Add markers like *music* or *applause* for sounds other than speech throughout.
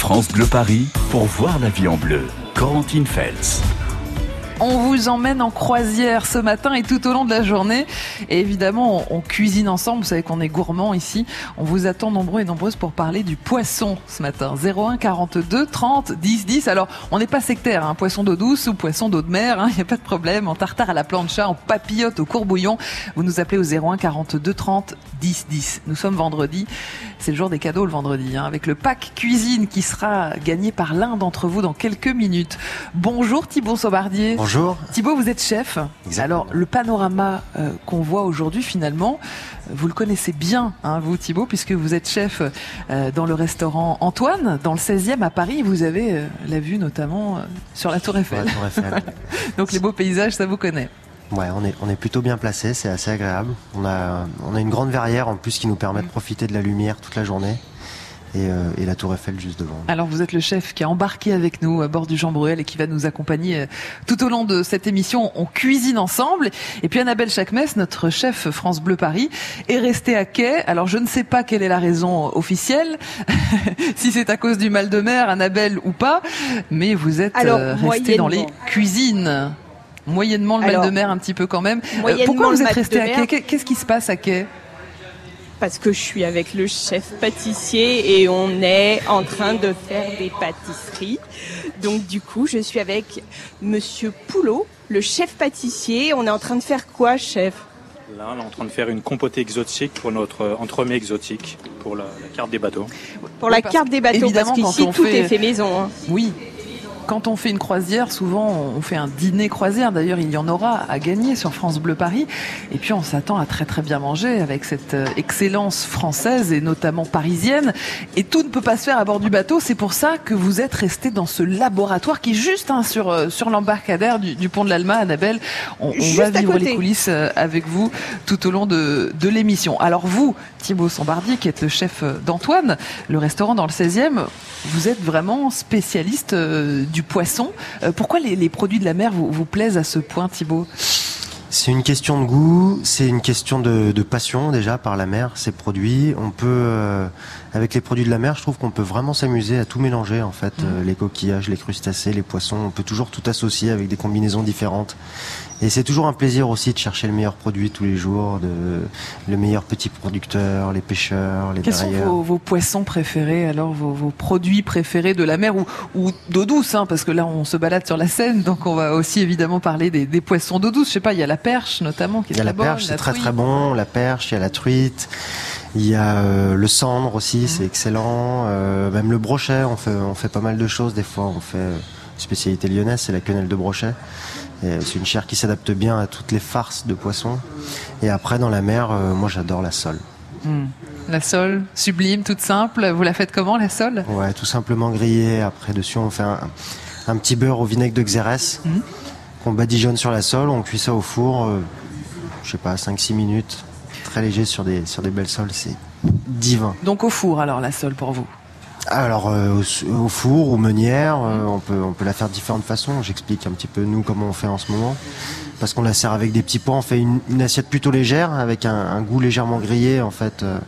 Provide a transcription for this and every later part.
France Bleu Paris pour voir la vie en bleu. Corentine Feltz. On vous emmène en croisière ce matin et tout au long de la journée. Et évidemment, on, cuisine ensemble. Vous savez qu'on est gourmand ici. On vous attend nombreux et nombreuses pour parler du poisson ce matin. 01 42 30 10 10. Alors, on n'est pas sectaire. Hein. Poisson d'eau douce ou poisson d'eau de mer. Il hein. n'y a pas de problème. En tartare à la plancha, en papillote au courbouillon. Vous nous appelez au 01 42 30 10 10. Nous sommes vendredi. C'est le jour des cadeaux le vendredi. Hein, avec le pack cuisine qui sera gagné par l'un d'entre vous dans quelques minutes. Bonjour Thibault Saubardier. Thibaut, vous êtes chef. Alors, le panorama euh, qu'on voit aujourd'hui, finalement, vous le connaissez bien, hein, vous Thibaut, puisque vous êtes chef euh, dans le restaurant Antoine, dans le 16e à Paris. Vous avez euh, la vue notamment sur la Tour Eiffel. La tour Eiffel. *laughs* Donc les beaux paysages, ça vous connaît. Ouais, on est, on est plutôt bien placé, c'est assez agréable. On a, on a une grande verrière en plus qui nous permet de profiter de la lumière toute la journée. Euh, et, la Tour Eiffel juste devant. Alors vous êtes le chef qui a embarqué avec nous à bord du Jean Bruel et qui va nous accompagner euh, tout au long de cette émission. On cuisine ensemble. Et puis Annabelle Chakmes, notre chef France Bleu Paris, est restée à quai. Alors je ne sais pas quelle est la raison officielle, *laughs* si c'est à cause du mal de mer, Annabelle ou pas, mais vous êtes euh, restée dans les cuisines. Moyennement le mal de mer un petit peu quand même. Pourquoi vous êtes resté à quai Qu'est-ce qui se passe à quai? Parce que je suis avec le chef pâtissier et on est en train de faire des pâtisseries. Donc du coup, je suis avec monsieur Poulot, le chef pâtissier. On est en train de faire quoi, chef? Là, on est en train de faire une compotée exotique pour notre entremets exotique, pour la, carte des bateaux. Pour la carte des bateaux, parce qu'ici, tout est fait maison. Hein. Oui, quand on fait une croisière, souvent on fait un dîner croisière. D'ailleurs, il y en aura à gagner sur France Bleu Paris. Et puis on s'attend à très très bien manger avec cette euh, excellence française et notamment parisienne. Et tout ne peut pas se faire à bord du bateau. C'est pour ça que vous êtes resté dans ce laboratoire qui est juste hein, sur euh, sur l'embarcadère du, pont de l'Alma, Annabelle. On, va vivre les coulisses euh, avec vous tout au long de, de l'émission. Alors vous, Thibaut Sambardi, qui êtes le chef d'Antoine, le restaurant dans le 16e, vous êtes vraiment spécialiste du poisson. Euh, pourquoi les, produits de la mer vous, plaisent à ce point, Thibault c'est une question de goût, c'est une question de, passion déjà par la mer, ces produits. On peut, euh, avec les produits de la mer, je trouve qu'on peut vraiment s'amuser à tout mélanger en fait, mmh. les coquillages, les crustacés, les poissons. On peut toujours tout associer avec des combinaisons différentes. Et c'est toujours un plaisir aussi de chercher le meilleur produit tous les jours, de, le meilleur petit producteur, les pêcheurs, les Quels sont vos, poissons préférés, alors vos, produits préférés de la mer ou, ou d'eau douce hein, Parce que là, on se balade sur la Seine, donc on va aussi évidemment parler des, poissons d'eau douce. Je sais pas, il y a la perche notamment qui est Il y a la perche, c'est très très bon. La perche, il y a la truite. Il y a euh, le cendre aussi, c'est mmh. excellent. Euh, même le brochet, on fait, on fait pas mal de choses. Des fois, on fait euh, spécialité lyonnaise, c'est la quenelle de brochet. C'est une chair qui s'adapte bien à toutes les farces de poissons. Et après, dans la mer, moi j'adore la sole. Hmm. La sole, sublime, toute simple. Vous la faites comment, la sole? Ouais, tout simplement grillée. Après, dessus, on fait un, petit beurre au vinaigre de xérès hmm. qu'on badigeonne sur la sole. On cuit ça au four, je sais pas, 5-6 minutes. Très léger sur des, sur des belles sols. C'est divin. Donc au four, alors, la sole pour vous? Alors euh, au, four, ou meunière, euh, on peut on peut la faire de différentes façons. J'explique un petit peu nous comment on fait en ce moment, parce qu'on la sert avec des petits pois. On fait une, assiette plutôt légère avec un, goût légèrement grillé. En fait, euh,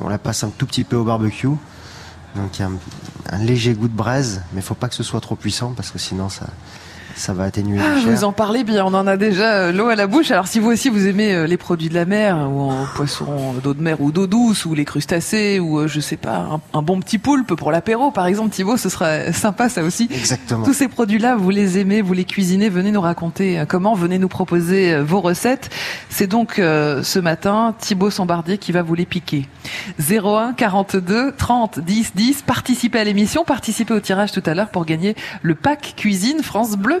on la passe un tout petit peu au barbecue. Donc il y a un, un léger goût de braise, mais il faut pas que ce soit trop puissant parce que sinon ça ça va atténuer ah, Vous en parlez bien, on en a déjà euh, l'eau à la bouche. Alors si vous aussi vous aimez euh, les produits de la mer ou en poisson d'eau de mer ou d'eau douce ou les crustacés ou euh, je sais pas un, bon petit poulpe pour l'apéro par exemple Thibaut, ce sera *laughs* sympa ça aussi. Exactement. Tous ces produits-là, vous les aimez, vous les cuisinez, venez nous raconter comment, venez nous proposer vos recettes. C'est donc ce matin Thibaut Sambardier qui va vous les piquer. 01 42 30 10 10, participez à l'émission, participez au tirage tout à l'heure pour gagner le pack cuisine France Bleu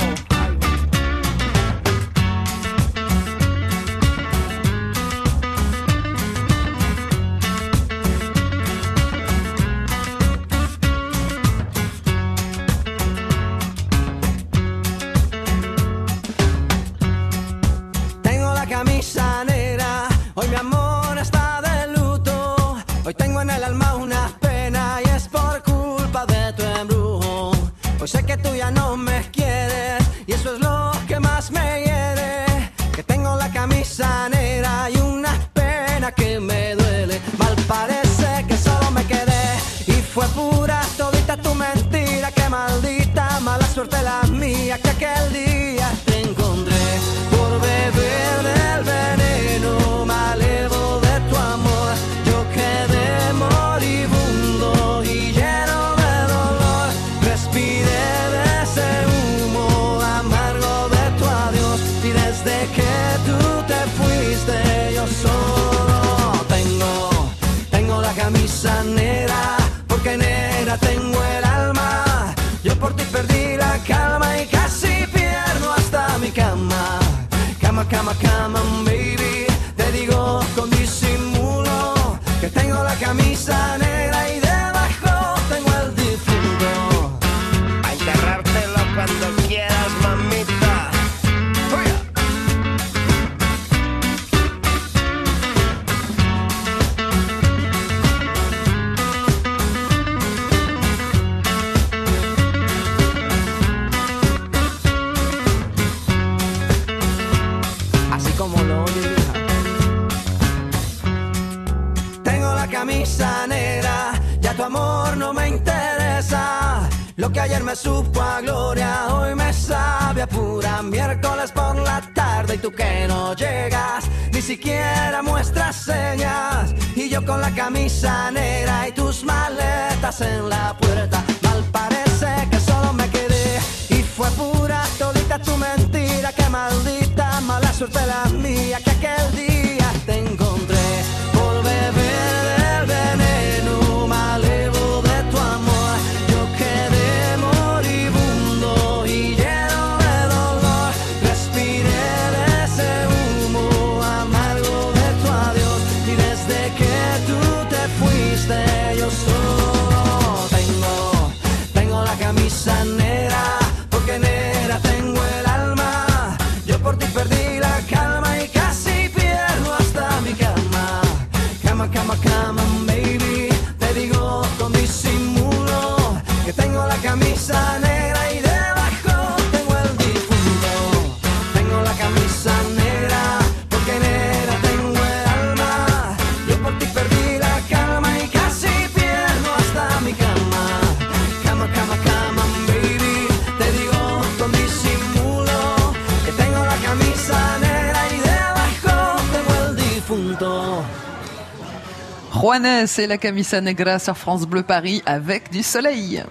Juanes et la Camisa Negra sur France Bleu Paris avec du soleil.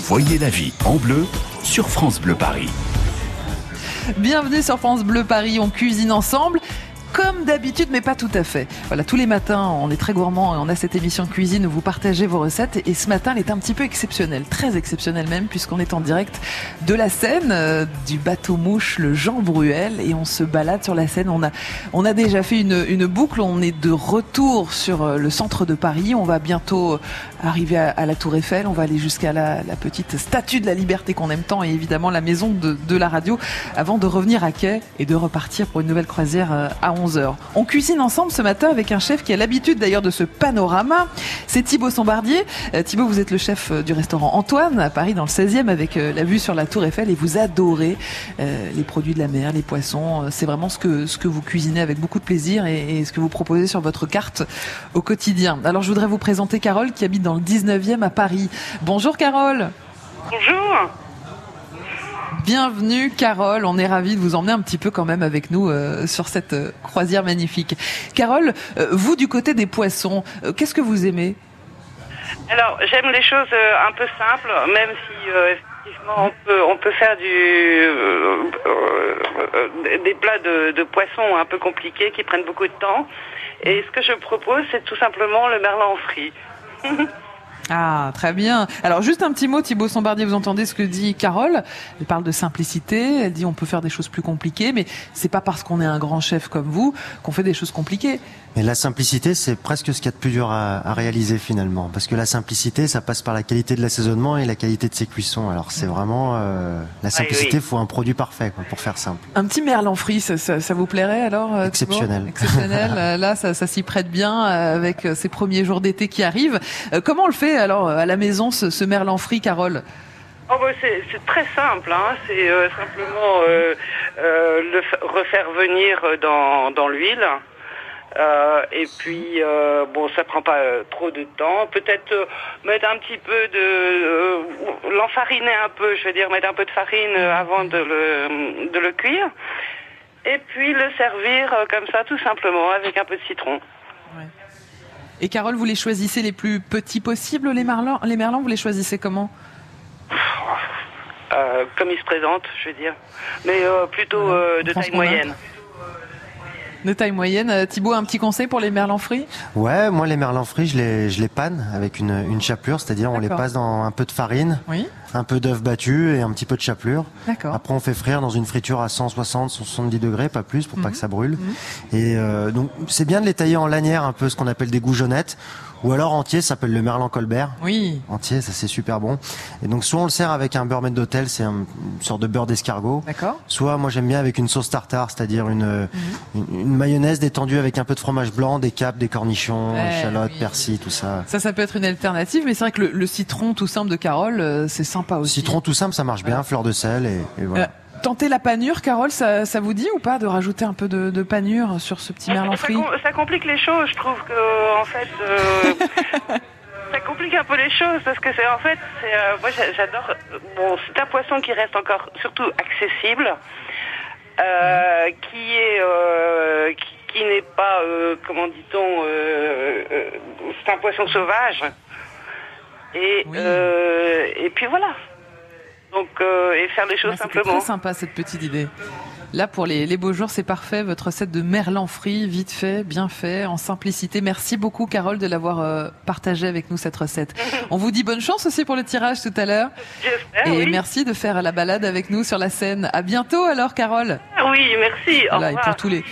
Voyez la vie en bleu sur France Bleu Paris. Bienvenue sur France Bleu Paris, on cuisine ensemble. Comme d'habitude, mais pas tout à fait. Voilà, tous les matins, on est très gourmand et on a cette émission cuisine où vous partagez vos recettes. Et ce matin, elle est un petit peu exceptionnelle, très exceptionnelle même, puisqu'on est en direct de la Seine, euh, du bateau mouche, le Jean Bruel, et on se balade sur la Seine. On a, on a déjà fait une, une boucle. On est de retour sur euh, le centre de Paris. On va bientôt arriver à, à la Tour Eiffel. On va aller jusqu'à la, petite statue de la Liberté qu'on aime tant, et évidemment la maison de, la radio, avant de revenir à quai et de repartir pour une nouvelle croisière euh, à 11h. On cuisine ensemble ce matin avec un chef qui a l'habitude d'ailleurs de ce panorama. C'est Thibaut Sombardier. Euh, Thibaut, vous êtes le chef euh, du restaurant Antoine à Paris dans le 16e avec la vue sur la Tour Eiffel et vous adorez les produits de la mer, les poissons. C'est vraiment ce que, ce que vous cuisinez avec beaucoup de plaisir et, et ce que vous proposez sur votre carte au quotidien. Alors je voudrais vous présenter Carole qui habite le 19e à Paris. Bonjour Carole. Bonjour. Bienvenue Carole, on est ravis de vous emmener un petit peu quand même avec nous euh, sur cette euh, croisière magnifique. Carole, euh, vous du côté des poissons, qu'est-ce que vous aimez? Alors, j'aime les choses un peu simples, même si effectivement on peut, on peut faire du, des plats de, de poissons un peu compliqués qui prennent beaucoup de temps. Et ce que je propose, c'est tout simplement le merlan frit. *laughs* Ah, très bien. Alors, juste un petit mot, Thibaut Sombardier, vous entendez ce que dit Carole? Elle parle de simplicité, elle dit on peut faire des choses plus compliquées, mais c'est pas parce qu'on est un grand chef comme vous qu'on fait des choses compliquées. Mais la simplicité, c'est presque ce qu'il y a de plus dur à, à, réaliser finalement. Parce que la simplicité, ça passe par la qualité de l'assaisonnement et la qualité de ses cuissons. Alors c'est vraiment... Euh, la simplicité, il faut un produit parfait quoi, pour faire simple. Un petit merlan frit, ça, ça, ça vous plairait alors euh, Exceptionnel. Exceptionnel. *laughs* Là, ça, ça s'y prête bien avec ces premiers jours d'été qui arrivent. Comment on le fait alors à la maison, ce, ce merlan frit, Carole Oh bah c'est très simple, hein. c'est euh, simplement euh, euh, le refaire venir dans, dans l'huile. Euh, et puis, euh, bon, ça prend pas euh, trop de temps. Peut-être mettre un petit peu de... l'enfariner un peu, je veux dire, mettre un peu de farine avant de le, de le cuire. Et puis le servir comme ça, tout simplement, avec un peu de citron. Ouais. Et Carole, vous les choisissez les plus petits possibles, les merlans, les merlans vous les choisissez comment? Comme ils se présentent, je veux dire. Mais plutôt de taille moyenne de taille moyenne. Thibaut, un petit conseil pour les merlans frits Ouais, moi les merlans frits, je les, je les panne avec une, une chapelure, c'est-à-dire on les passe dans un peu de farine, oui. un peu d'œuf battu et un petit peu de chapelure. Après on fait frire dans une friture à 160, 170 degrés, pas plus, pour Mhm. pas que ça brûle. Et euh, donc c'est bien de les tailler en lanière, un peu ce qu'on appelle des goujonnettes. Ou alors entier, ça s'appelle le merlan colbert. Oui. Entier, ça c'est super bon. Et donc soit on le sert avec un beurre maître d'hôtel, c'est un- une sorte de beurre d'escargot. D'accord. Soit moi j'aime bien avec une sauce tartare, c'est-à-dire une, Mhm. une, une mayonnaise détendue avec un peu de fromage blanc, des capes, des cornichons, Ouais, échalotes, oui. persil, tout ça. Ça, ça peut être une alternative, mais c'est vrai que le, le citron tout simple de Carole, euh, c'est sympa aussi. Citron tout simple, ça marche bien, fleur de sel et, et voilà. Euh, tenter la panure, Carole, ça, ça vous dit ou pas de rajouter un peu de, de panure sur ce petit merlan ça, frit com- ça complique les choses, je trouve que en fait, euh, *laughs* ça complique un peu les choses parce que c'est en fait, c'est, euh, moi j'a- j'adore. Bon, c'est un poisson qui reste encore surtout accessible, euh, qui est, euh, qui, qui n'est pas, euh, comment dit-on, euh, euh, c'est un poisson sauvage. Et Oui. euh, et puis voilà. Donc euh, et faire les choses C'était simplement. très sympa cette petite idée. Là, pour les, les beaux jours, c'est parfait. Votre recette de merlan frit, vite fait, bien fait, en simplicité. Merci beaucoup, Carole, de l'avoir euh, partagé avec nous cette recette. *laughs* On vous dit bonne chance aussi pour le tirage tout à l'heure. Et oui. merci de faire la balade avec nous sur la scène. À bientôt alors, Carole. Oui, merci. Au et pour tous les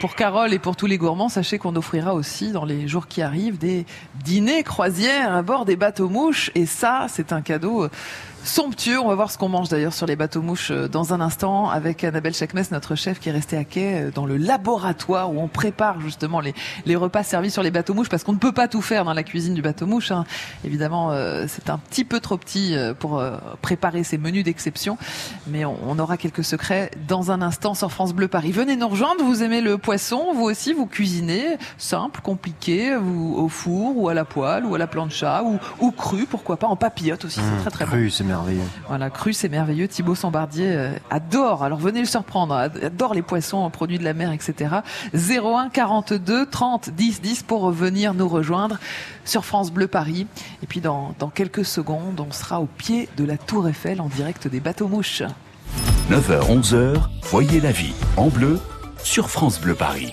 pour Carole et pour tous les gourmands, sachez qu'on offrira aussi dans les jours qui arrivent des dîners croisières à bord des bateaux mouches et ça, c'est un cadeau euh, somptueux. On va voir ce qu'on mange d'ailleurs sur les bateaux mouches euh, dans un instant avec Annabelle Chakmes, notre chef qui est resté à quai euh, dans le laboratoire où on prépare justement les, les repas servis sur les bateaux mouches parce qu'on ne peut pas tout faire dans la cuisine du bateau mouche. hein. Évidemment, euh, c'est un petit peu trop petit euh, pour euh, préparer ces menus d'exception, mais on, on aura quelques secrets dans un instant sur France Bleu Paris. Venez nous rejoindre, vous aimez le poisson, vous aussi, vous cuisinez, simple, compliqué, vous, au four ou à la poêle ou à la plancha ou, ou cru, pourquoi pas, en papillote aussi, c'est Mmh, très très bon. cru, c'est merveilleux. Voilà, cru, c'est merveilleux. Thibaut Sambardier euh, adore. Alors venez le surprendre. ad- Adore les poissons, produits de la mer, etc. 01 42 30 10 10 pour venir nous rejoindre sur France Bleu Paris. Et puis dans, dans quelques secondes, on sera au pied de la Tour Eiffel en direct des bateaux mouches. 9h, 11h, voyez la vie en bleu sur France Bleu Paris.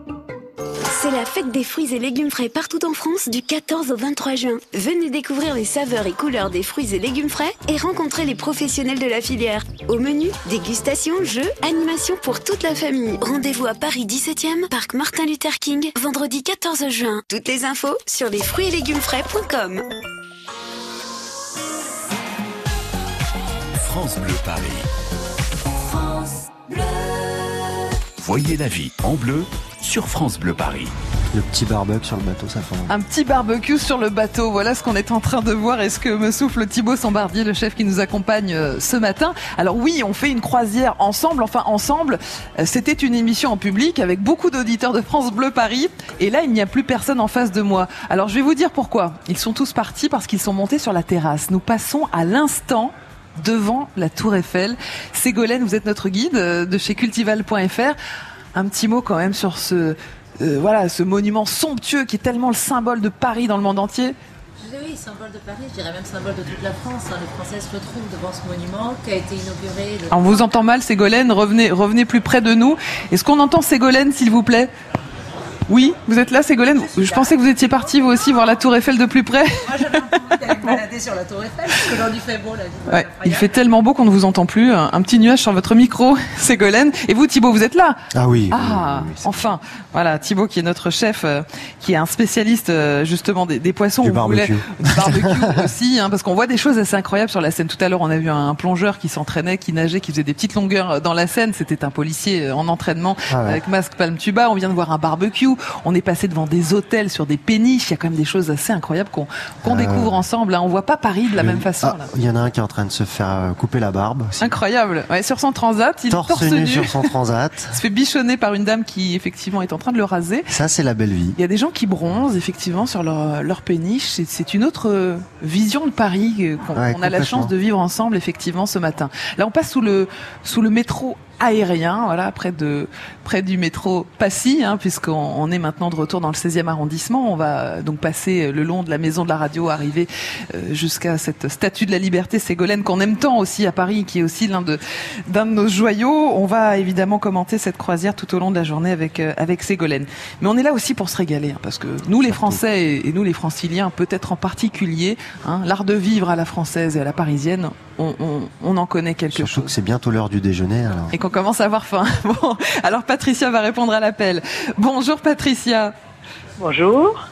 C'est la fête des fruits et légumes frais partout en France du 14 au 23 juin. Venez découvrir les saveurs et couleurs des fruits et légumes frais et rencontrer les professionnels de la filière. Au menu, dégustation, jeux, animation pour toute la famille. Rendez-vous à Paris 17e, parc Martin Luther King, vendredi 14 juin. Toutes les infos sur les fruits et légumes frais.com. France Bleu Paris. Voyez la vie en bleu sur France Bleu Paris. Le petit barbecue sur le bateau, ça fait. Un petit barbecue sur le bateau, voilà ce qu'on est en train de voir et ce que me souffle Thibaut Sambardier, le chef qui nous accompagne euh, ce matin. Alors oui, on fait une croisière ensemble, enfin ensemble. Euh, C'était une émission en public avec beaucoup d'auditeurs de France Bleu Paris et là il n'y a plus personne en face de moi. Alors je vais vous dire pourquoi. Ils sont tous partis parce qu'ils sont montés sur la terrasse. Nous passons à l'instant devant la tour Eiffel. Ségolène, vous êtes notre guide euh, de chez cultival.fr. Un petit mot quand même sur ce euh, voilà, ce monument somptueux qui est tellement le symbole de Paris dans le monde entier. Oui, symbole de Paris, je dirais même symbole de toute la France. hein. Les Français se retrouvent devant ce monument qui a été inauguré. le- On vous entend mal, Ségolène. Revenez, revenez plus près de nous. Est-ce qu'on entend Ségolène, s'il vous plaît? Oui, vous êtes là, Ségolène Je pensais que vous étiez partie, vous aussi, voir la Tour Eiffel de plus près. Moi, j'avais envie d'aller me balader sur la Tour Eiffel parce il fait beau, la vie. Ouais, il fait tellement beau qu'on ne vous entend plus. Un, un petit nuage sur votre micro, *laughs* Ségolène. Et vous, Thibaut, vous êtes là Ah oui. Ah, enfin, voilà, Thibaut qui est notre chef, euh, qui est un spécialiste euh, justement des, des poissons. Du On voulait- barbecue. Du barbecue *laughs* aussi, hein, parce qu'on voit des choses assez incroyables sur la scène. Tout à l'heure, on a vu un plongeur qui s'entraînait, qui nageait, qui faisait des petites longueurs euh, dans la Seine. C'était un policier en entraînement Ah ouais. avec masque, palme tuba. On vient de voir un barbecue. On est passé devant des hôtels sur des péniches. Il y a quand même des choses assez incroyables qu'on Euh, découvre ensemble. Hein. On voit pas Paris de la même façon. Ah, il y en a un qui est en train de se faire euh, couper la barbe. aussi. Incroyable. Ouais, sur son transat, il Torse, torse nu nu. sur son transat. *laughs* Se fait bichonner par une dame qui effectivement est en train de le raser. Ça, c'est la belle vie. Il y a des gens qui bronzent effectivement sur leur, leur péniche. C'est- une autre euh, vision de Paris qu'on Ouais, a la chance de vivre ensemble effectivement ce matin. Là, on passe sous le sous le métro aérien, voilà, près de près du métro Passy, hein, puisqu'on on est maintenant de retour dans le 16e arrondissement. On va donc passer le long de la maison de la radio, arriver euh, jusqu'à cette statue de la liberté Ségolène qu'on aime tant aussi à Paris, qui est aussi l'un de d'un de nos joyaux. On va évidemment commenter cette croisière tout au long de la journée avec euh, avec Ségolène. Mais on est là aussi pour se régaler, hein, parce que nous les Français et, et nous les Franciliens, peut-être en particulier, hein, l'art de vivre à la française et à la parisienne, on, on, on en connaît quelque Surtout chose que c'est bientôt l'heure du déjeuner. Alors. et commence à avoir faim. *laughs* Bon, alors Patricia va répondre à l'appel. Bonjour Patricia. Bonjour.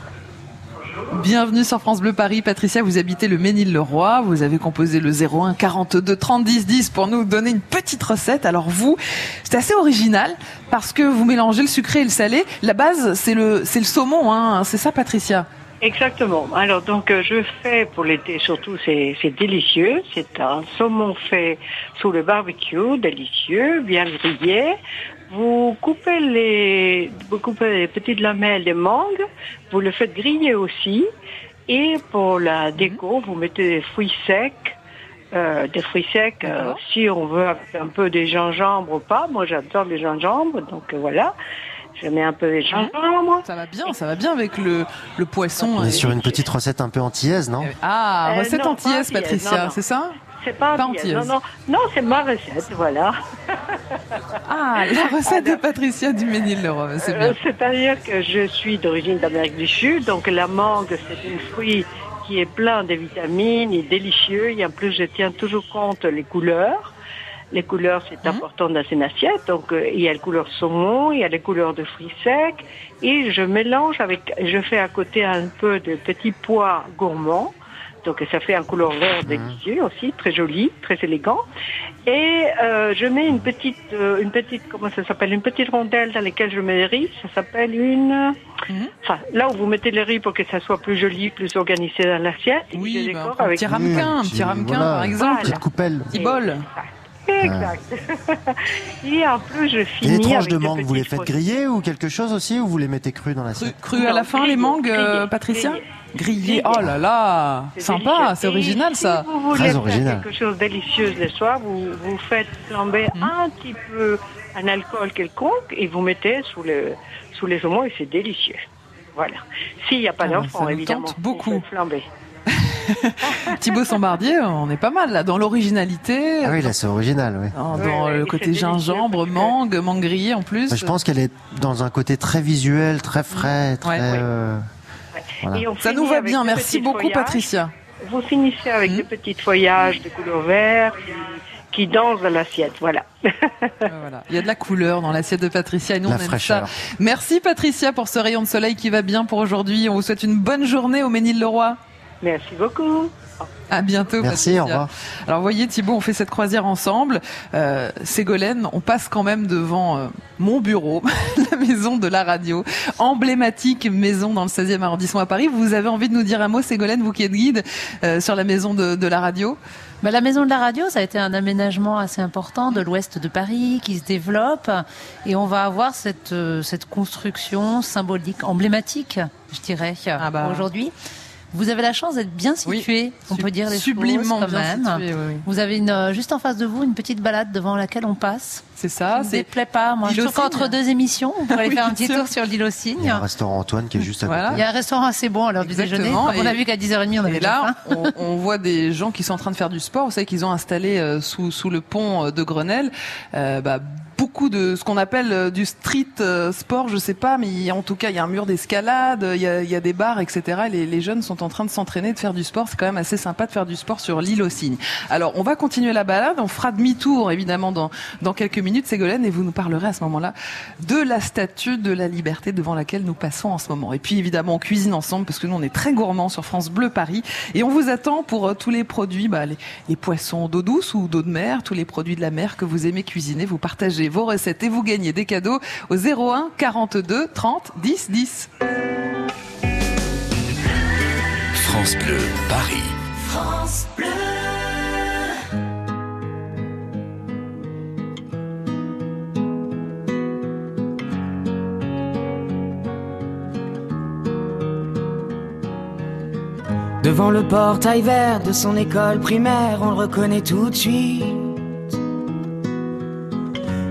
Bienvenue sur France Bleu Paris. Patricia, vous habitez le Ménil-le-Roi. Vous avez composé le 01 42 30 10 10 pour nous donner une petite recette. Alors vous, c'est assez original parce que vous mélangez le sucré et le salé. La base, c'est le, c'est le saumon, hein. C'est ça, Patricia? Exactement. Alors donc euh, je fais pour l'été surtout c'est c'est délicieux. C'est un saumon fait sous le barbecue, délicieux, bien grillé. Vous coupez les vous coupez les petites lamelles de mangue, vous le faites griller aussi. Et pour la déco, vous mettez des fruits secs. euh, des fruits secs, euh, si on veut un peu des gingembre ou pas. Moi, j'adore les gingembre, donc euh, voilà. Je mets un peu de gingembre. Ça va bien, ça va bien avec le, le poisson. On est et- sur une petite recette un peu antillaise, non? Ah, Euh, recette non, antillaise, Patricia, c'est ça? C'est pas, Pas antillaise. antillaise. Non, non, non, c'est ma recette, voilà. Ah, la *laughs* recette de Patricia du Ménil-le-Roi, c'est bien. Euh, C'est-à-dire que je suis d'origine d'Amérique du Sud, donc la mangue, c'est un fruit qui est plein de vitamines, il est délicieux, et en plus je tiens toujours compte les couleurs. Les couleurs, c'est Mhm. important dans une assiette. Donc, euh, il y a les couleurs saumon, il y a les couleurs de fruits secs. Et je mélange avec, je fais à côté un peu de petits pois gourmands. Donc, ça fait un couleur vert délicieux aussi, très joli, très élégant. Et euh, je mets une petite, euh, une petite, comment ça s'appelle, une petite rondelle dans laquelle je mets les riz. Ça s'appelle une, Mhm. enfin, là où vous mettez les riz pour que ça soit plus joli, plus organisé dans l'assiette. Oui, bah, décore un avec petit ramequin, un Mmh, petit ramequin, voilà. par exemple. Petite coupelle. Petit bol. Exact. *laughs* Et en plus, je Et finis les tranches avec de mangue, vous les faites griller ou quelque chose aussi ou vous les mettez crus dans Cru, l'assiette cru à Non, la fin, les grillé, mangues, euh, grillé, Patricia grillé. Grillé. Grillé. Oh là là, sympa, c'est original ça. Si vous voulez Très faire original. quelque chose de délicieux le soir, vous, vous faites flamber Mhm. un petit peu un alcool quelconque et vous mettez sous, le, sous les saumons et c'est délicieux. Voilà. S'il n'y a pas Ah ça d'enfant, évidemment. tente vous beaucoup. faites flamber. *laughs* Thibaut Sambardier, on est pas mal là, dans l'originalité, Ah oui, là c'est original, oui. dans, le côté gingembre, mangue, mangue grillée en plus. Bah, Je pense qu'elle est dans un côté très visuel, très frais, très. Ouais. euh, Voilà. Ça nous va bien, merci beaucoup. Patricia. Vous finissez avec Mhm. des petits feuillages de couleur vert qui, dansent dans l'assiette. Voilà. *laughs* Voilà. Il y a de la couleur dans l'assiette de Patricia et nous La on aime fraîcheur. ça. Merci Patricia pour ce rayon de soleil qui va bien pour aujourd'hui. On vous souhaite une bonne journée au Ménil-le-Roi. Merci beaucoup. À bientôt. Merci, Patricia. au revoir. Alors, vous voyez, Thibault, on fait cette croisière ensemble. Euh, Ségolène, on passe quand même devant euh, mon bureau, *laughs* la maison de la radio, emblématique maison dans le 16e arrondissement à Paris. Vous avez envie de nous dire un mot, Ségolène, vous qui êtes guide euh, sur la maison de, de la radio? Bah, la maison de la radio, ça a été un aménagement assez important de l'ouest de Paris qui se développe et on va avoir cette, euh, cette construction symbolique, emblématique, je dirais, Ah bah. aujourd'hui. Vous avez la chance d'être bien situé, on peut dire les sublimement choses quand bien même. situé, oui. Vous avez une, euh, juste en face de vous une petite balade devant laquelle on passe. C'est ça, Ça ne c'est déplaît pas. Moi, je trouve qu'entre cygnes. deux émissions, on pourrait *laughs* aller Oui, faire un petit sûr. tour sur l'île aux Il y a cygnes. un restaurant Antoine qui est juste à Voilà. côté. Il y a un restaurant assez bon à l'heure du déjeuner. On a vu qu'à 10h30, on avait Et déjà là, faim. on, on voit des gens qui sont en train de faire du sport. Vous savez qu'ils ont installé euh, sous, sous le pont euh, de Grenelle euh, bah, beaucoup de ce qu'on appelle euh, du street euh, sport, je sais pas, mais en tout cas, il y a un mur d'escalade, il y a, des bars, etc. Les, jeunes sont en train de s'entraîner, de faire du sport. C'est quand même assez sympa de faire du sport sur l'île aux cygnes. Alors, on va continuer la balade. On fera demi-tour, évidemment, dans, dans quelques minutes, Ségolène, et vous nous parlerez à ce moment-là de la statue de la liberté devant laquelle nous passons en ce moment. Et puis, évidemment, on cuisine ensemble parce que nous, on est très gourmands sur France Bleu Paris. Et on vous attend pour euh, tous les produits, bah, les, les poissons d'eau douce ou d'eau de mer, tous les produits de la mer que vous aimez cuisiner. Vous partagez vos recettes et vous gagnez des cadeaux au 01 42 30 10 10. France Bleu, Paris. France Bleu. Devant le portail vert de son école primaire, on le reconnaît tout de suite.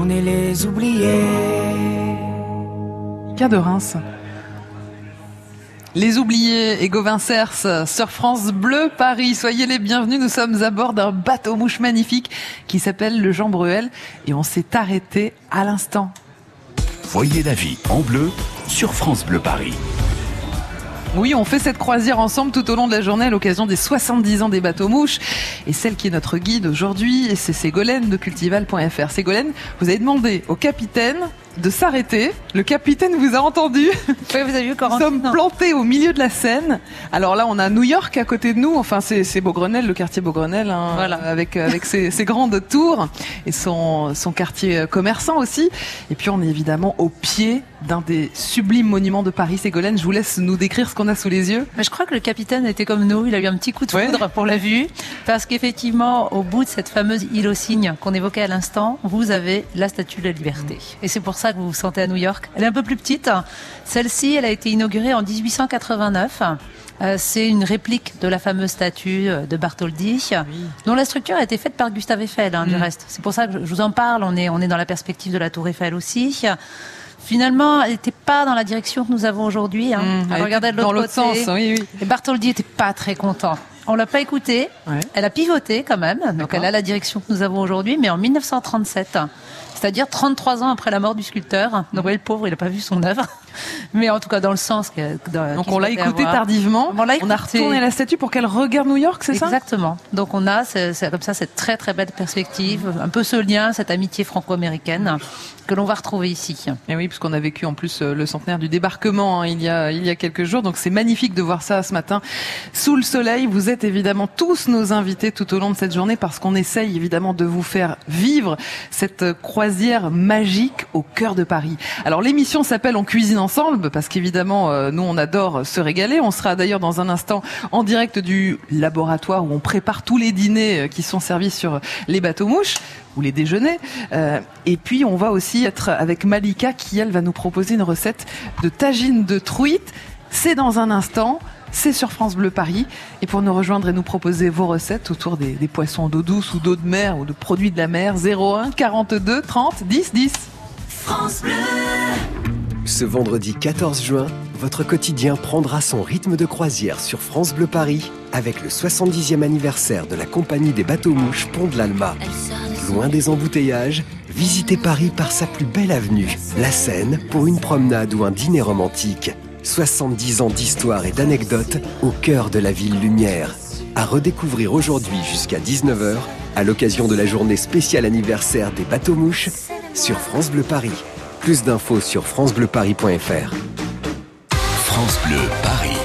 On est les oubliés. Cas de Reims. Les oubliés et Gauvin Cers sur France Bleu Paris. Soyez les bienvenus. Nous sommes à bord d'un bateau mouche magnifique qui s'appelle le Jean Bruel et on s'est arrêté à l'instant. Voyez la vie en bleu sur France Bleu Paris. Oui, on fait cette croisière ensemble tout au long de la journée à l'occasion des 70 ans des bateaux mouches. Et celle qui est notre guide aujourd'hui, c'est Ségolène de cultival.fr. Ségolène, vous avez demandé au capitaine de s'arrêter. Le capitaine vous a entendu. Oui, vous avez vu, Nous sommes plantés au milieu de la Seine. Alors là, on a New York à côté de nous. Enfin, c'est Beaugrenelle, le quartier Beaugrenelle, hein, Voilà. avec *laughs* avec ses, ses grandes tours et son son quartier commerçant aussi. Et puis, on est évidemment au pied d'un des sublimes monuments de Paris. Ségolène, je vous laisse nous décrire ce qu'on a sous les yeux. Mais je crois que le capitaine était comme nous, il a eu un petit coup de foudre pour la vue, parce qu'effectivement, au bout de cette fameuse île aux cygnes qu'on évoquait à l'instant, vous avez la Statue de la Liberté. Et c'est pour ça que vous vous sentez à New York. Elle est un peu plus petite. Celle-ci, elle a été inaugurée en 1889. Euh, c'est une réplique de la fameuse statue euh, de Bartholdi, dont la structure a été faite par Gustave Eiffel, hein, du Mm. reste. C'est pour ça que je vous en parle. On est, on est dans la perspective de la Tour Eiffel aussi. Finalement, elle n'était pas dans la direction que nous avons aujourd'hui. Hein. Mm, Elle regardait de l'autre dans l'autre côté. sens, oui, oui. Et Bartholdi était pas très content. On l'a pas écouté. Elle a pivoté quand même. Donc elle a la direction que nous avons aujourd'hui, mais en 1937. C'est-à-dire 33 ans après la mort du sculpteur. Donc pauvre, il n'a pas vu son œuvre. Mais en tout cas, dans le sens que. dans- Donc on l'a écouté avoir. tardivement. On, a retourné la statue pour qu'elle regarde New York, c'est ça? Exactement. Donc on a comme ça cette très très belle perspective, un peu ce lien, cette amitié franco-américaine que l'on va retrouver ici. Et oui, puisqu'on a vécu en plus euh, le centenaire du débarquement hein, il y a il y a quelques jours, donc c'est magnifique de voir ça ce matin sous le soleil. Vous êtes évidemment tous nos invités tout au long de cette journée parce qu'on essaye évidemment de vous faire vivre cette euh, croisière magique au cœur de Paris. Alors l'émission s'appelle On cuisine ensemble parce qu'évidemment euh, nous on adore se régaler. On sera d'ailleurs dans un instant en direct du laboratoire où on prépare tous les dîners euh, qui sont servis sur les bateaux mouches ou les déjeuners. Euh, et puis on va aussi être avec Malika qui elle va nous proposer une recette de tagine de truite. C'est dans un instant. C'est sur France Bleu Paris. Et pour nous rejoindre et nous proposer vos recettes autour des, des poissons d'eau douce ou d'eau de mer ou de produits de la mer, 01 42 30 10 10. France Bleu. Ce vendredi 14 juin, votre quotidien prendra son rythme de croisière sur France Bleu Paris avec le 70e anniversaire de la compagnie des bateaux mouches Pont de l'Alma. Loin des embouteillages, visitez Paris par sa plus belle avenue, la Seine, pour une promenade ou un dîner romantique. 70 ans d'histoire et d'anecdotes au cœur de la ville lumière. À redécouvrir aujourd'hui jusqu'à 19h à l'occasion de la journée spéciale anniversaire des bateaux mouches sur France Bleu Paris. Plus d'infos sur francebleuparis.fr. France Bleu Paris.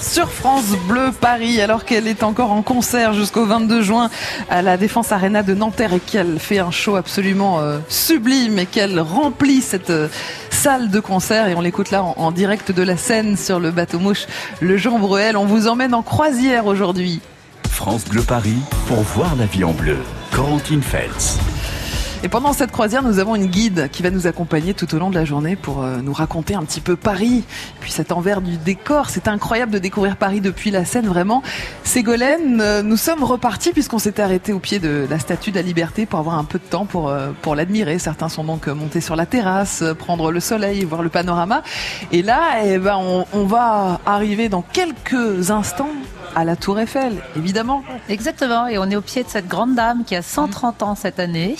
Sur France Bleu Paris, alors qu'elle est encore en concert jusqu'au 22 juin à la Défense Arena de Nanterre et qu'elle fait un show absolument euh, sublime et qu'elle remplit cette euh, salle de concert et on l'écoute là en, en direct de la scène sur le bateau mouche le Jean Bruel. On vous emmène en croisière aujourd'hui. France Bleu Paris pour voir la vie en bleu. Corentine Feltz. Et pendant cette croisière, nous avons une guide qui va nous accompagner tout au long de la journée pour euh, nous raconter un petit peu Paris, puis cet envers du décor. C'est incroyable de découvrir Paris depuis la Seine, vraiment. Ségolène, euh, nous sommes repartis puisqu'on s'était arrêté au pied de la Statue de la Liberté pour avoir un peu de temps pour, euh, pour l'admirer. Certains sont donc montés sur la terrasse, prendre le soleil, voir le panorama. Et là, eh ben, on va arriver dans quelques instants à la Tour Eiffel, évidemment. Exactement, et on est au pied de cette grande dame qui a 130 ans cette année.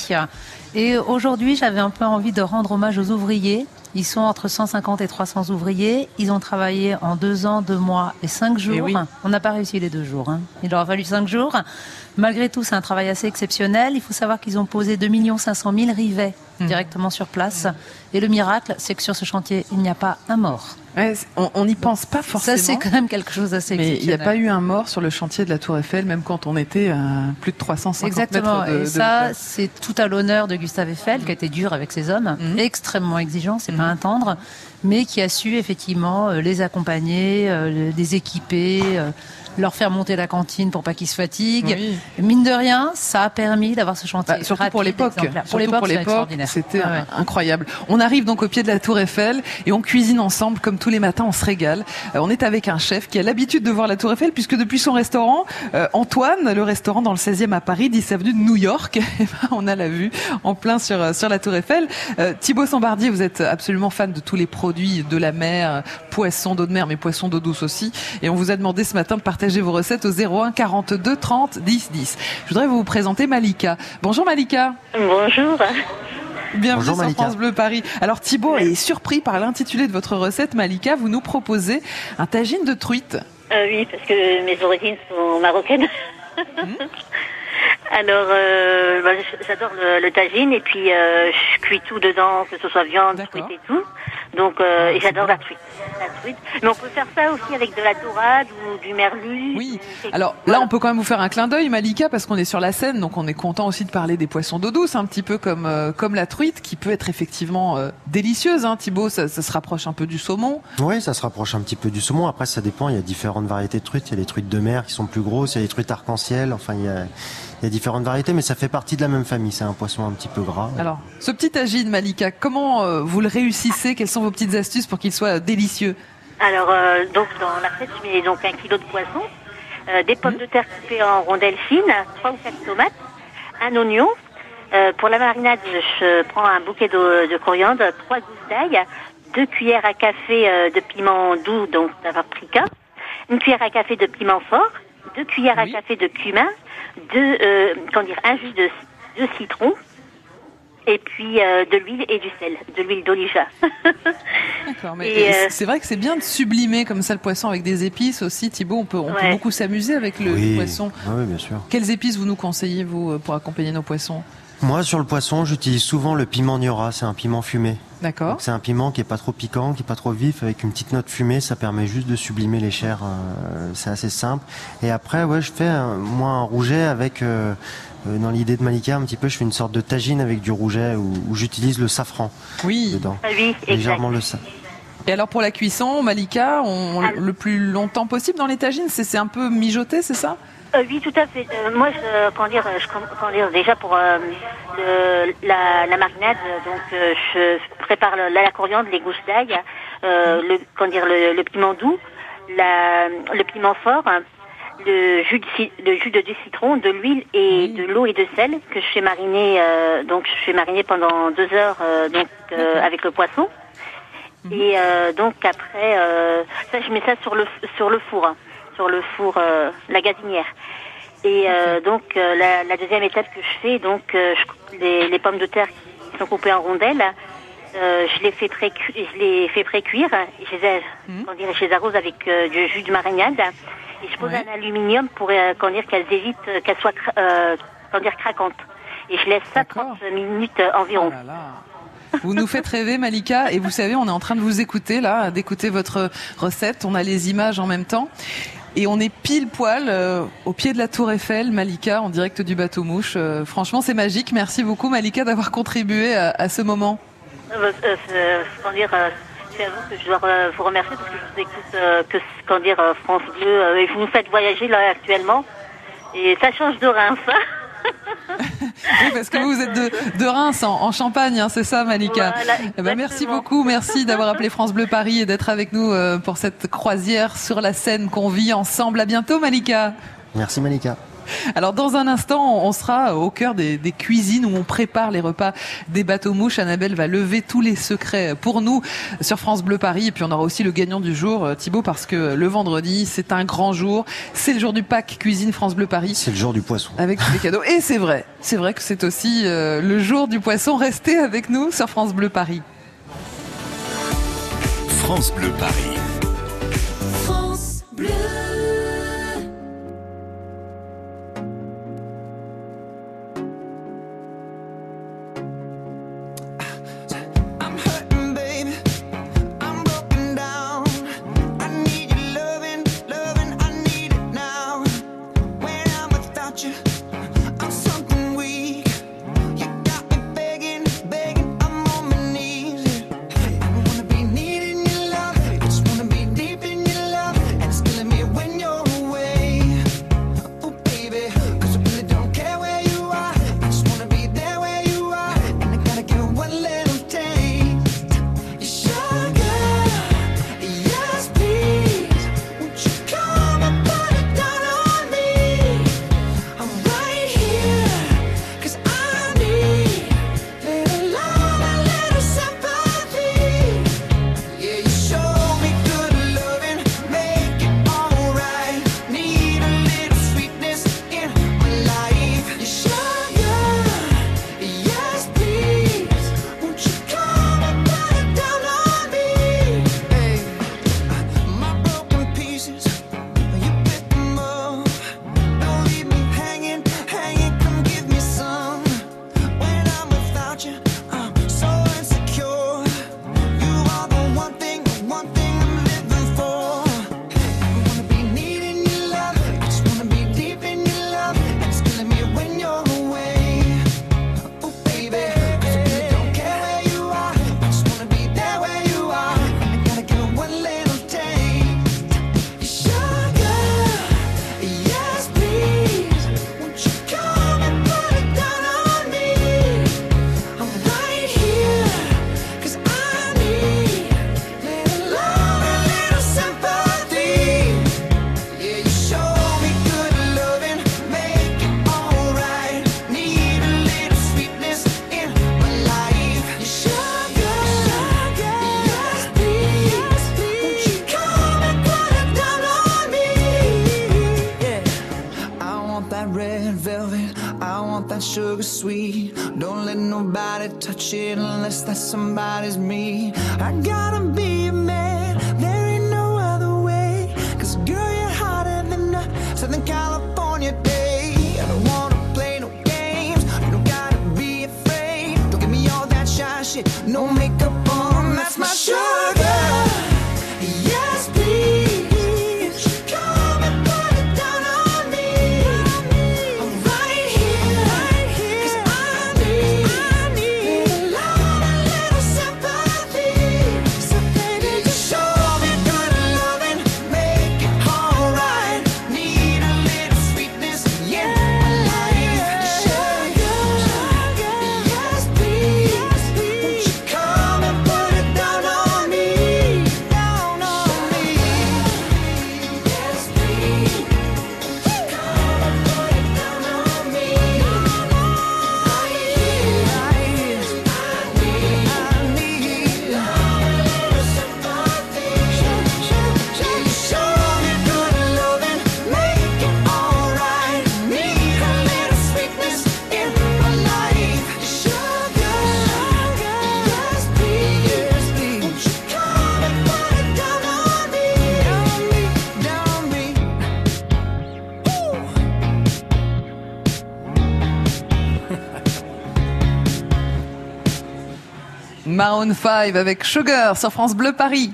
Et aujourd'hui, j'avais un peu envie de rendre hommage aux ouvriers. Ils sont entre 150 et 300 ouvriers. Ils ont travaillé en deux ans, deux mois et cinq jours. Eh oui. On n'a pas réussi les deux jours. hein. Il leur a fallu cinq jours. Malgré tout, c'est un travail assez exceptionnel. Il faut savoir qu'ils ont posé 2 500 000 rivets Mmh. directement sur place. Et le miracle, c'est que sur ce chantier, il n'y a pas un mort. Ouais, on n'y pense pas forcément. Ça, c'est quand même quelque chose d'assez Mais il n'y a pas eu un mort sur le chantier de la Tour Eiffel, même quand on était à plus de 350 Exactement. mètres de, et ça, c'est tout à l'honneur de Gustave Eiffel, qui a été dur avec ses hommes, Mhm. extrêmement exigeant, c'est pas un tendre, mais qui a su effectivement euh, les accompagner, euh, les équiper, euh, leur faire monter la cantine pour pas qu'ils se fatiguent. Oui. Mine de rien, ça a permis d'avoir ce chantier. Bah, surtout rapide, pour l'époque. Pour l'époque, c'était Ah ouais. incroyable. On arrive donc au pied de la Tour Eiffel et on cuisine ensemble comme tous les matins. On se régale. Euh, on est avec un chef qui a l'habitude de voir la Tour Eiffel puisque depuis son restaurant, euh, Antoine, le restaurant dans le 16e à Paris, 10 avenue de New York, *laughs* eh ben, on a la vue en plein sur euh, sur la Tour Eiffel. Euh, Thibaut Sambardier, vous êtes absolument fan de tous les produits de la mer, poissons d'eau de mer, mais poissons d'eau douce aussi. Et on vous a demandé ce matin de partager vos recettes au 01 42 30 10 10. Je voudrais vous présenter Malika. Bonjour Malika. Bonjour. Bienvenue Bonjour, sur Malika. France Bleu Paris. Alors Thibaut est surpris par l'intitulé de votre recette. Malika, vous nous proposez un tagine de truite. Euh, oui, parce que mes origines sont marocaines. *laughs* Alors, euh, bah, j'adore le, le tagine et puis euh, je cuis tout dedans, que ce soit viande, truite et tout. Donc, euh, et j'adore la truite. la truite. Mais on peut faire ça aussi avec de la dorade ou du merlu. Oui. Alors là, on peut quand même vous faire un clin d'œil, Malika, parce qu'on est sur la scène, donc on est content aussi de parler des poissons d'eau douce, un petit peu comme euh, comme la truite, qui peut être effectivement euh, délicieuse. Hein, Thibaut, ça, ça se rapproche un peu du saumon. Oui, ça se rapproche un petit peu du saumon. Après, ça dépend. Il y a différentes variétés de truites. Il y a les truites de mer qui sont plus grosses. Il y a les truites arc-en-ciel. Enfin, il y a, il y a différentes variétés, mais ça fait partie de la même famille. C'est un poisson un petit peu gras. Alors, ce petit tagine, Malika, comment euh, vous le réussissez? Quelles sont vos petites astuces pour qu'il soit délicieux? Alors, euh, donc dans la recette, je mets donc un kilo de poisson, euh, des pommes de terre coupées en rondelles fines, trois ou quatre tomates, un oignon. Euh, pour la marinade, je prends un bouquet de, de coriandre, trois gousses d'ail, deux cuillères à café euh, de piment doux, donc paprika, une cuillère à café de piment fort, deux cuillères à café de cumin, deux, euh, comment dire, un jus de, de citron, et puis euh, de l'huile et du sel, de l'huile d'oliva. *laughs* D'accord, mais euh, c'est vrai que c'est bien de sublimer comme ça le poisson avec des épices aussi. Thibaut, on peut, on peut beaucoup s'amuser avec le, Oui. le poisson. Ah oui, bien sûr. Quelles épices vous nous conseillez, vous, euh, pour accompagner nos poissons? Moi, sur le poisson, j'utilise souvent le piment Niora. C'est un piment fumé. D'accord. C'est un piment qui est pas trop piquant, qui est pas trop vif, avec une petite note fumée. Ça permet juste de sublimer les chairs. euh, c'est assez simple. Et après, ouais, je fais un- moi un rouget avec, euh, euh, dans l'idée de Malika, un petit peu, je fais une sorte de tagine avec du rouget où, où j'utilise le safran Oui. dedans. Ah oui, Légèrement le sa- Et alors pour la cuisson, Malika, on, le plus longtemps possible dans les tagines, c'est c'est un peu mijoté, c'est ça? Euh, oui, tout à fait. Euh, moi, je, comment dire, je, comment dire, déjà pour euh, le, la, la marinade, donc euh, je prépare la, la coriandre, les gousses d'ail, euh, le, comment dire, le, le piment doux, la, le piment fort, le jus de, le jus de, citron, de l'huile et de l'eau et de sel que je fais mariner. euh, donc, je fais mariner pendant deux heures, euh, donc euh, avec le poisson. Et euh, donc après, euh, ça je mets ça sur le sur le four, hein, sur le four, euh, la gazinière. Et euh, donc euh, la, la deuxième étape que je fais, donc je coupe les, les pommes de terre qui sont coupées en rondelles, je les fais pré je les fais pré-cuire, je les, dire, je les arrose avec du jus de marinade et je pose un aluminium pour dire qu'elles évitent qu'elles soient dire craquantes. Et je laisse ça 30 minutes environ. Vous nous faites rêver, Malika, et vous savez, on est en train de vous écouter là, d'écouter votre recette. On a les images en même temps. Et on est pile poil euh, au pied de la Tour Eiffel, Malika, en direct du bateau mouche. Euh, franchement, c'est magique. Merci beaucoup, Malika, d'avoir contribué à, à ce moment. Euh, euh, euh, euh, c'est à vous que je dois vous remercier parce que je vous écoute que comment dire France Bleu et vous nous faites voyager là actuellement et ça change de Reims. *laughs* Oui, parce que vous êtes de, de Reims, en, en Champagne, hein, c'est ça, Malika. Voilà, Eh ben, merci beaucoup, merci d'avoir appelé France Bleu Paris et d'être avec nous euh, pour cette croisière sur la Seine qu'on vit ensemble. À bientôt, Malika. Merci Malika. Alors dans un instant, on sera au cœur des, des cuisines où on prépare les repas des bateaux mouches. Annabelle va lever tous les secrets pour nous sur France Bleu Paris. Et puis on aura aussi le gagnant du jour, euh, Thibaut, parce que le vendredi, c'est un grand jour. C'est le jour du pack cuisine France Bleu Paris. C'est le jour du poisson. Avec tous les cadeaux. Et c'est vrai, c'est vrai que c'est aussi euh, le jour du poisson. Restez avec nous sur France Bleu Paris. France Bleu Paris. That somebody's me. I gotta be Maroon 5 avec Sugar sur France Bleu Paris.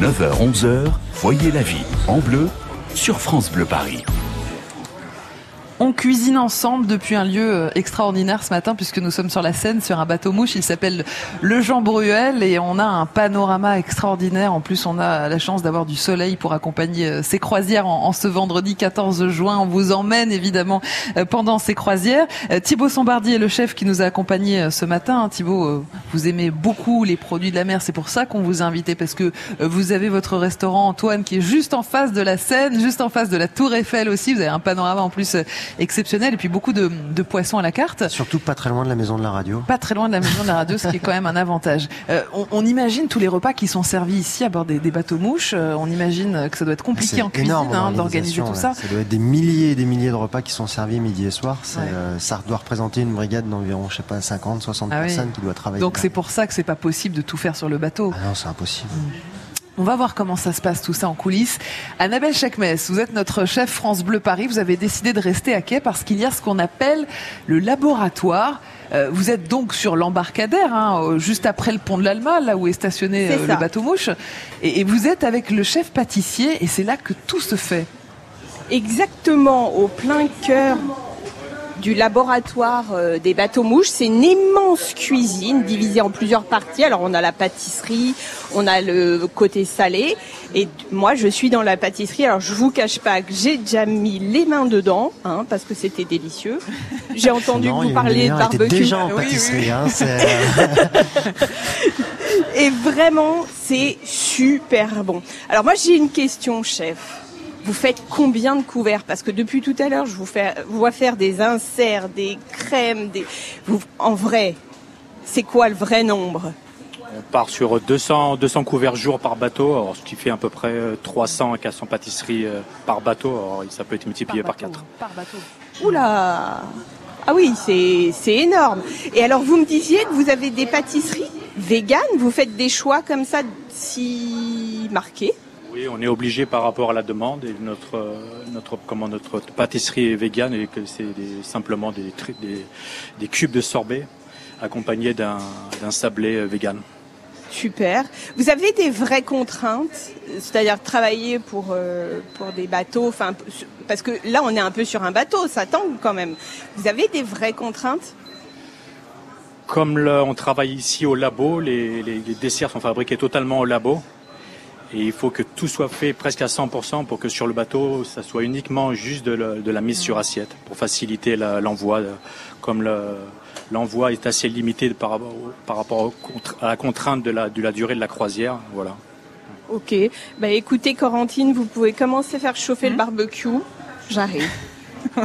9h, 11h, voyez la vie en bleu sur France Bleu Paris. On cuisine ensemble depuis un lieu euh, extraordinaire ce matin puisque nous sommes sur la Seine sur un bateau mouche. Il s'appelle le Jean Bruel et on a un panorama extraordinaire. En plus, on a la chance d'avoir du soleil pour accompagner euh, ces croisières en, ce vendredi 14 juin. On vous emmène évidemment euh, pendant ces croisières. Thibaut Sombardi est le chef qui nous a accompagnés ce matin. Thibaut, euh, vous aimez beaucoup les produits de la mer. C'est pour ça qu'on vous a invité parce que vous avez votre restaurant Antoine qui est juste en face de la Seine, juste en face de la Tour Eiffel aussi. Vous avez un panorama en plus exceptionnel et puis beaucoup de, de poissons à la carte. Surtout pas très loin de la maison de la radio. Pas très loin de la maison de la radio, ce qui est quand même un avantage. *laughs* Euh, on, on imagine tous les repas qui sont servis ici à bord des, des bateaux mouches. Euh, on imagine que ça doit être compliqué en cuisine hein, en d'organiser tout ça. Ça doit être des milliers et des milliers de repas qui sont servis midi et soir. Ouais. euh, ça doit représenter une brigade d'environ, je sais pas, 50, 60 Ah oui. personnes qui doit travailler. Donc c'est pour ça que c'est pas possible de tout faire sur le bateau. Ah non, c'est impossible. On va voir comment ça se passe tout ça en coulisses. Annabelle Chakmes, vous êtes notre chef France Bleu Paris. Vous avez décidé de rester à quai parce qu'il y a ce qu'on appelle le laboratoire. Euh, vous êtes donc sur l'embarcadère, hein, juste après le pont de l'Alma, là où est stationné euh, le bateau mouche. Et, et vous êtes avec le chef pâtissier et c'est là que tout se fait. Exactement au plein cœur du laboratoire euh, des bateaux mouches. C'est une immense cuisine divisée en plusieurs parties. Alors on a la pâtisserie, on a le côté salé. Et moi je suis dans la pâtisserie. Alors je vous cache pas que j'ai déjà mis les mains dedans, hein, parce que c'était délicieux. J'ai entendu Non, que vous parler de barbecue. déjà en Oui, oui. pâtisserie. hein, *laughs* euh, Et vraiment, c'est super bon. Alors moi, j'ai une question, chef. Vous faites combien de couverts Parce que depuis tout à l'heure, je vous, fais, vous vois faire des inserts, des crèmes, des. Vous, en vrai, c'est quoi le vrai nombre On part sur 200, 200 couverts jour par bateau, alors, ce qui fait à peu près euh, 300 à 400 pâtisseries euh, par bateau. Alors, ça peut être multiplié par, 4. Par bateau. Oula Ah oui, c'est c'est énorme. Et alors, vous me disiez que vous avez des pâtisseries véganes Vous faites des choix comme ça, si marqués Oui, on est obligé par rapport à la demande et notre euh, notre comment notre pâtisserie est végane et que c'est simplement des, des des cubes de sorbet accompagnés d'un d'un sablé euh, vegan. Super. Vous avez des vraies contraintes, c'est-à-dire travailler pour euh, pour des bateaux, enfin parce que là on est un peu sur un bateau, ça tangue quand même. Vous avez des vraies contraintes? Comme le- on travaille ici au labo, les, les- les desserts sont fabriqués totalement au labo. Et il faut que tout soit fait presque à 100% pour que sur le bateau, ça soit uniquement juste de, la- de la mise sur assiette pour faciliter l'envoi. euh, Comme le- l'envoi est assez limité par rapport, au- par rapport au contre- à la contrainte de la, de la durée de la croisière. Voilà. Ok. Bah écoutez, Corentine, vous pouvez commencer à faire chauffer le barbecue. J'arrive.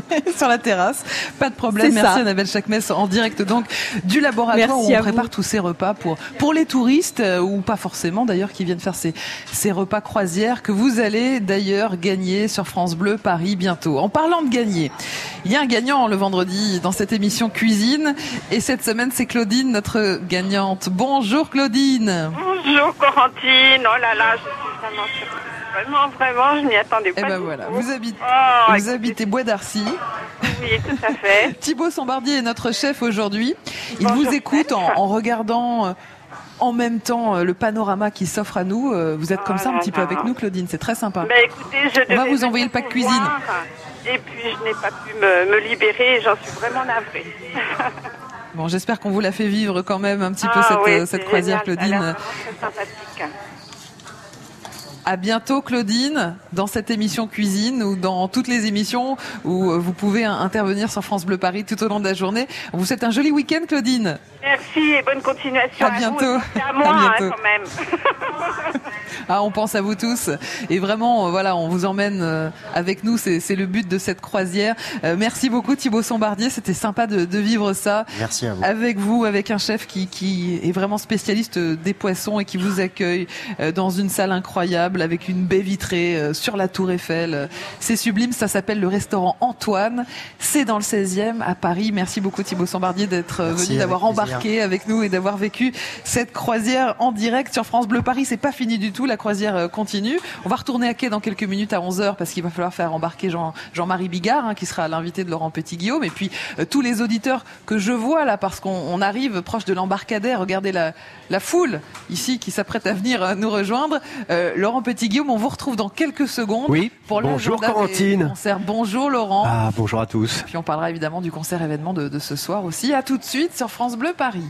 *laughs* sur la terrasse. Pas de problème. Merci ça. Annabelle Chakmes en direct donc du laboratoire Merci où on prépare vous. tous ces repas pour pour les touristes euh, ou pas forcément d'ailleurs qui viennent faire ces ces repas croisières que vous allez d'ailleurs gagner sur France Bleu Paris bientôt. En parlant de gagner, il y a un gagnant le vendredi dans cette émission cuisine et cette semaine c'est Claudine notre gagnante. Bonjour Claudine. Bonjour Corentine, oh là là, je suis vraiment surprise. Vraiment, vraiment, je n'y attendais Eh pas. ben voilà, vous habitez, Oh, vous écoutez, habitez Bois d'Arcy. Oui, tout à fait. *laughs* Thibaut Sambardier est notre chef aujourd'hui. Il Bonjour, vous écoute en, en regardant euh, en même temps euh, le panorama qui s'offre à nous. Euh, Vous êtes comme ça un là petit peu là. avec nous, Claudine. C'est très sympa. Ben écoutez, je On va vous envoyer le pack cuisine. voir, Et puis je n'ai pas pu me, me libérer j'en suis vraiment navrée. *laughs* Bon, j'espère qu'on vous l'a fait vivre quand même un petit peu Ah cette, oui, cette croisière, génial, Claudine. À bientôt, Claudine, dans cette émission cuisine ou dans toutes les émissions où vous pouvez intervenir sur France Bleu Paris tout au long de la journée. Vous souhaite un joli week-end, Claudine. Merci et bonne continuation À à, bientôt. vous. Et à À moi hein, quand même. *laughs* Ah, on pense à vous tous et vraiment, euh, voilà, on vous emmène euh, avec nous. C'est le but de cette croisière. Euh, merci beaucoup Thibaut Sombardier. C'était sympa de, de vivre ça Merci à vous. avec vous, avec un chef qui, qui est vraiment spécialiste des poissons et qui vous accueille dans une salle incroyable avec une baie vitrée sur la Tour Eiffel. C'est sublime. Ça s'appelle le restaurant Antoine. C'est dans le 16e à Paris. Merci beaucoup Thibaut Sombardier d'être venu, d'avoir plaisir. Embarqué avec nous et d'avoir vécu cette croisière en direct sur France Bleu Paris. C'est pas fini du tout, la croisière euh, continue. On va retourner à quai dans quelques minutes à 11h parce qu'il va falloir faire embarquer Jean, Jean-Marie Bigard, hein, qui sera l'invité de Laurent Petit-Guillaume. Et puis euh, tous les auditeurs que je vois là, parce qu'on on arrive proche de l'embarcadère, regardez la, la foule ici qui s'apprête à venir euh, nous rejoindre. Euh, Laurent Petit-Guillaume, on vous retrouve dans quelques secondes Oui, pour bonjour Corentine. concerts. Bonjour Laurent. Ah, bonjour à tous. Puis on parlera évidemment du concert événement de, de ce soir aussi. À tout de suite sur France Bleu Paris.